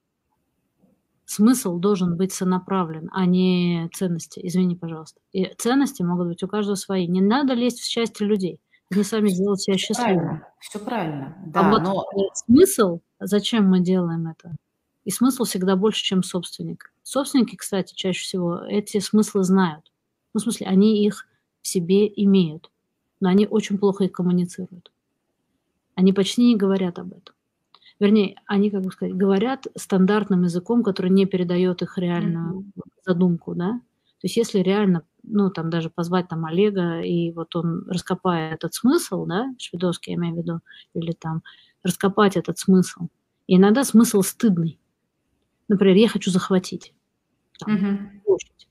смысл должен быть сонаправлен, а не ценности. Извини, пожалуйста. И ценности могут быть у каждого свои. Не надо лезть в счастье людей. Они сами сделают себя счастливыми. Правильно, все правильно. А да, а вот но... смысл, зачем мы делаем это? И смысл всегда больше, чем собственник. Собственники, кстати, чаще всего эти смыслы знают. Ну, в смысле, они их в себе имеют, но они очень плохо их коммуницируют. Они почти не говорят об этом вернее, они, как бы сказать, говорят стандартным языком, который не передает их реальную mm-hmm. задумку, да. То есть если реально, ну, там даже позвать там Олега, и вот он раскопает этот смысл, да, Шведовский, я имею в виду, или там раскопать этот смысл. И иногда смысл стыдный. Например, я хочу захватить там, mm-hmm. площадь.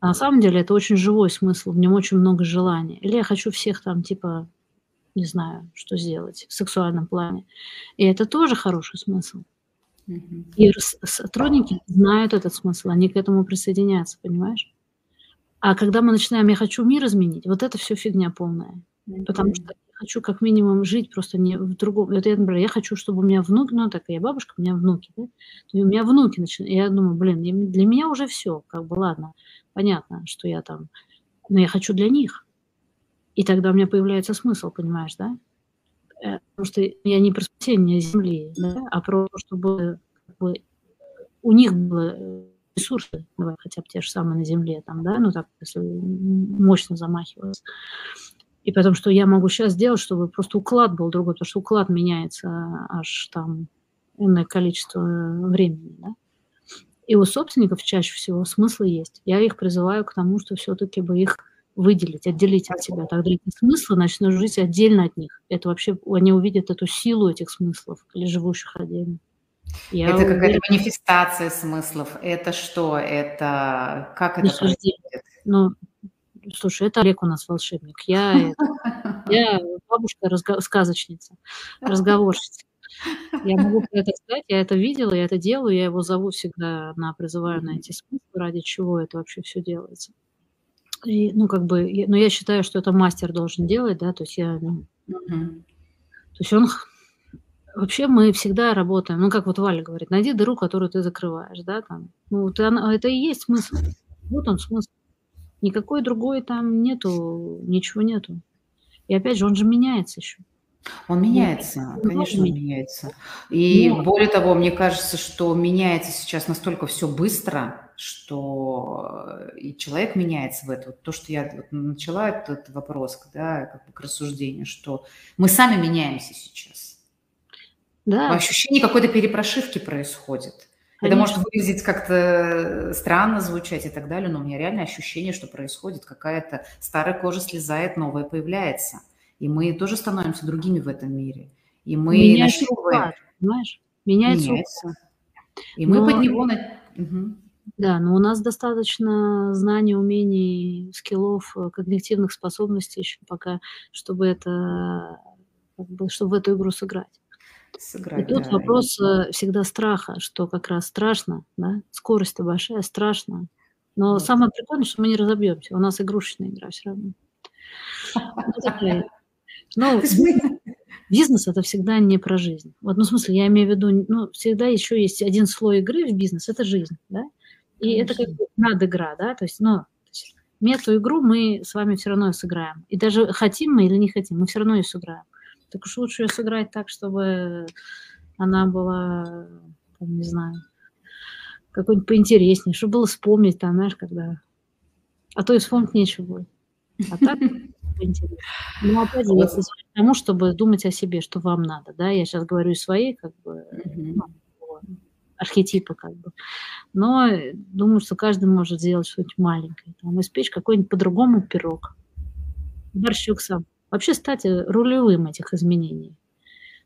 А на самом деле это очень живой смысл, в нем очень много желания. Или я хочу всех там, типа, не знаю, что сделать в сексуальном плане. И это тоже хороший смысл. И сотрудники знают этот смысл, они к этому присоединяются, понимаешь? А когда мы начинаем «я хочу мир изменить», вот это все фигня полная. Потому что хочу как минимум жить просто не в другом. Это я, например, я хочу, чтобы у меня внуки, ну так я бабушка, у меня внуки, да? И у меня внуки начинают. Я думаю, блин, для меня уже все, как бы ладно, понятно, что я там, но я хочу для них. И тогда у меня появляется смысл, понимаешь, да? Э, потому что я не про спасение Земли, да, а про то, чтобы как бы, у них было э, ресурсы, давай, хотя бы те же самые на Земле, там, да, ну так, если мощно замахиваться. И потом, что я могу сейчас сделать, чтобы просто уклад был другой, потому что уклад меняется аж там иное количество времени, да. И у собственников чаще всего смыслы есть. Я их призываю к тому, что все-таки бы их выделить, отделить от себя. Тогда эти смыслы начнут жить отдельно от них. Это вообще, они увидят эту силу этих смыслов, или живущих отдельно. Я это какая-то манифестация смыслов. Это что? Это как это происходит? Ну, слушай, это Олег у нас волшебник. Я, я бабушка разго- сказочница, разговорщица. Я могу про это сказать, я это видела, я это делаю, я его зову всегда на призываю на эти смыслы, ради чего это вообще все делается. И, ну, как бы, но я считаю, что это мастер должен делать, да, то есть я, ну, uh-huh. то есть он, вообще мы всегда работаем, ну, как вот Валя говорит, найди дыру, которую ты закрываешь, да, там, ну, ты, она, это и есть смысл, вот он смысл. Никакой другой там нету, ничего нету. И опять же, он же меняется еще. Он меняется, ну, конечно, он меняется. И Но... более того, мне кажется, что меняется сейчас настолько все быстро, что э, и человек меняется в это. Вот то, что я вот начала этот вопрос, да, как бы к рассуждению, что мы сами меняемся сейчас. Да. Ощущение какой-то перепрошивки происходит. Конечно. Это может выглядеть как-то странно звучать и так далее, но у меня реально ощущение, что происходит какая-то старая кожа слезает, новая появляется. И мы тоже становимся другими в этом мире. И мы Меняется нащупываем... уклад, понимаешь? Меняется, Меняется. И мы но... под него... Угу. Да, но у нас достаточно знаний, умений, скиллов, э, когнитивных способностей еще пока, чтобы это, чтобы в эту игру сыграть. Сыграть, И тут да. вопрос э, всегда страха, что как раз страшно, да, скорость-то большая, страшно. Но вот. самое прикольное, что мы не разобьемся. У нас игрушечная игра все равно. Ну, бизнес это всегда не про жизнь. Вот, ну, в смысле, я имею в виду, ну, всегда еще есть один слой игры в бизнес, это жизнь, да? И Конечно. это как бы надыгра, да, то есть, ну, эту игру мы с вами все равно сыграем. И даже хотим мы или не хотим, мы все равно ее сыграем. Так уж лучше ее сыграть так, чтобы она была, там, не знаю, какой-нибудь поинтереснее, чтобы было вспомнить, там, знаешь, когда... А то и вспомнить нечего будет. А так (laughs) поинтереснее. Ну, опять же, если к тому, чтобы думать о себе, что вам надо, да, я сейчас говорю из своей, как бы, ну, архетипа, как бы. Но думаю, что каждый может сделать что-нибудь маленькое. Там, испечь какой-нибудь по-другому пирог. Борщук сам. Вообще стать рулевым этих изменений.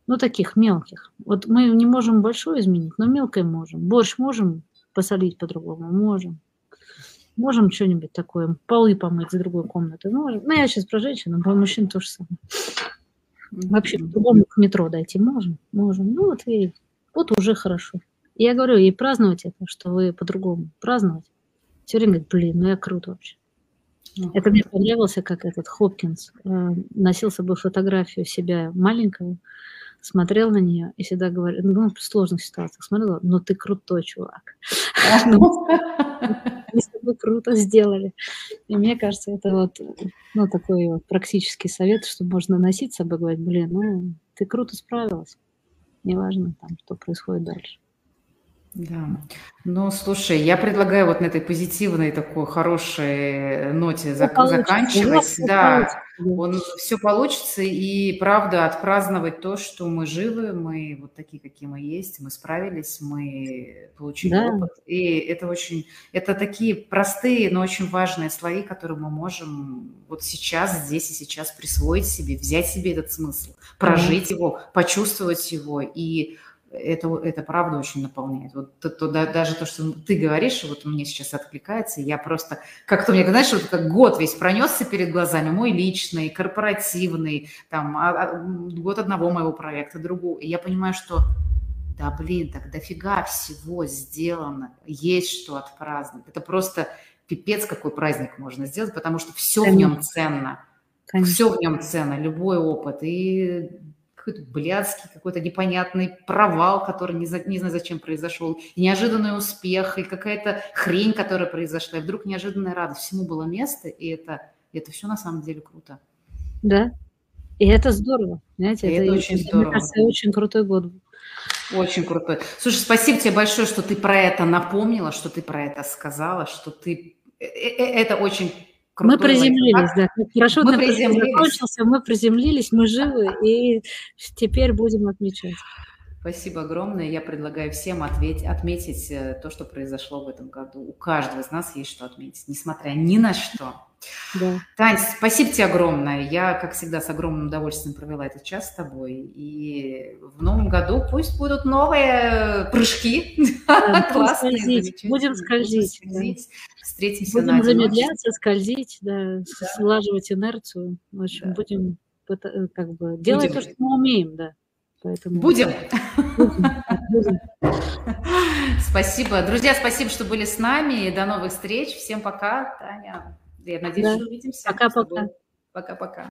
Ну, таких мелких. Вот мы не можем большое изменить, но мелкое можем. Борщ можем посолить по-другому? Можем. Можем что-нибудь такое, полы помыть с другой комнаты? Можем. Ну, я сейчас про женщин, а про мужчин то же самое. Вообще, по-другому к метро дойти можем? Можем. Ну, вот и вот уже хорошо. Я говорю, и праздновать это, что вы по-другому. Праздновать. Все время говорит, блин, ну я круто вообще. Ну, это мне понравился, как этот Хопкинс э, носил с собой фотографию себя маленького, смотрел на нее и всегда говорил, ну, в сложных ситуациях смотрел, ну ты крутой чувак. (laughs) Мы с тобой круто сделали. И мне кажется, это вот ну, такой вот практический совет, что можно носить с собой, говорить, блин, ну ты круто справилась. Неважно там, что происходит дальше. Да. Ну, слушай, я предлагаю вот на этой позитивной такой хорошей ноте зак- заканчивать. Да, он все получится и правда отпраздновать то, что мы живы, мы вот такие, какие мы есть, мы справились, мы получили да. опыт. И это очень, это такие простые, но очень важные слои, которые мы можем вот сейчас, здесь и сейчас присвоить себе, взять себе этот смысл, прожить да. его, почувствовать его и это, это правда очень наполняет. Вот то, то, да, даже то, что ты говоришь, вот мне сейчас откликается, я просто как-то, мне, знаешь, вот как год весь пронесся перед глазами, мой личный, корпоративный, там, а, а, год одного моего проекта, другого, и я понимаю, что да, блин, так дофига всего сделано, есть что отпраздновать. Это просто пипец какой праздник можно сделать, потому что все в нем ценно. Конечно. Все в нем ценно, любой опыт. И какой-то блядский, какой-то непонятный провал, который не, за, не знаю зачем произошел, неожиданный успех, и какая-то хрень, которая произошла, и вдруг неожиданная радость. Всему было место, и это, и это все на самом деле круто. Да, и это здорово, знаете, это, это очень здорово. Мне кажется, очень крутой год был. Очень крутой. Слушай, спасибо тебе большое, что ты про это напомнила, что ты про это сказала, что ты... Э, э, это очень мы приземлились, да. Хорошо, мы приземлились. закончился, мы приземлились, мы живы, и теперь будем отмечать. Спасибо огромное. Я предлагаю всем ответь, отметить э, то, что произошло в этом году. У каждого из нас есть что отметить, несмотря ни на что. Да. Тань, спасибо тебе огромное. Я, как всегда, с огромным удовольствием провела этот час с тобой. И в новом году пусть будут новые прыжки. Да, (laughs) Классные, скользить. Будем скользить. Будем скользить. Да. Встретимся будем на замедляться, скользить, да, да. слаживать инерцию. В общем, да. будем э, как бы делать будем. то, что мы умеем, да. Поэтому... Будем. будем. (laughs) Спасибо. Друзья, спасибо, что были с нами. До новых встреч. Всем пока. Таня. Я надеюсь, да. что увидимся. Пока-пока. Пока-пока.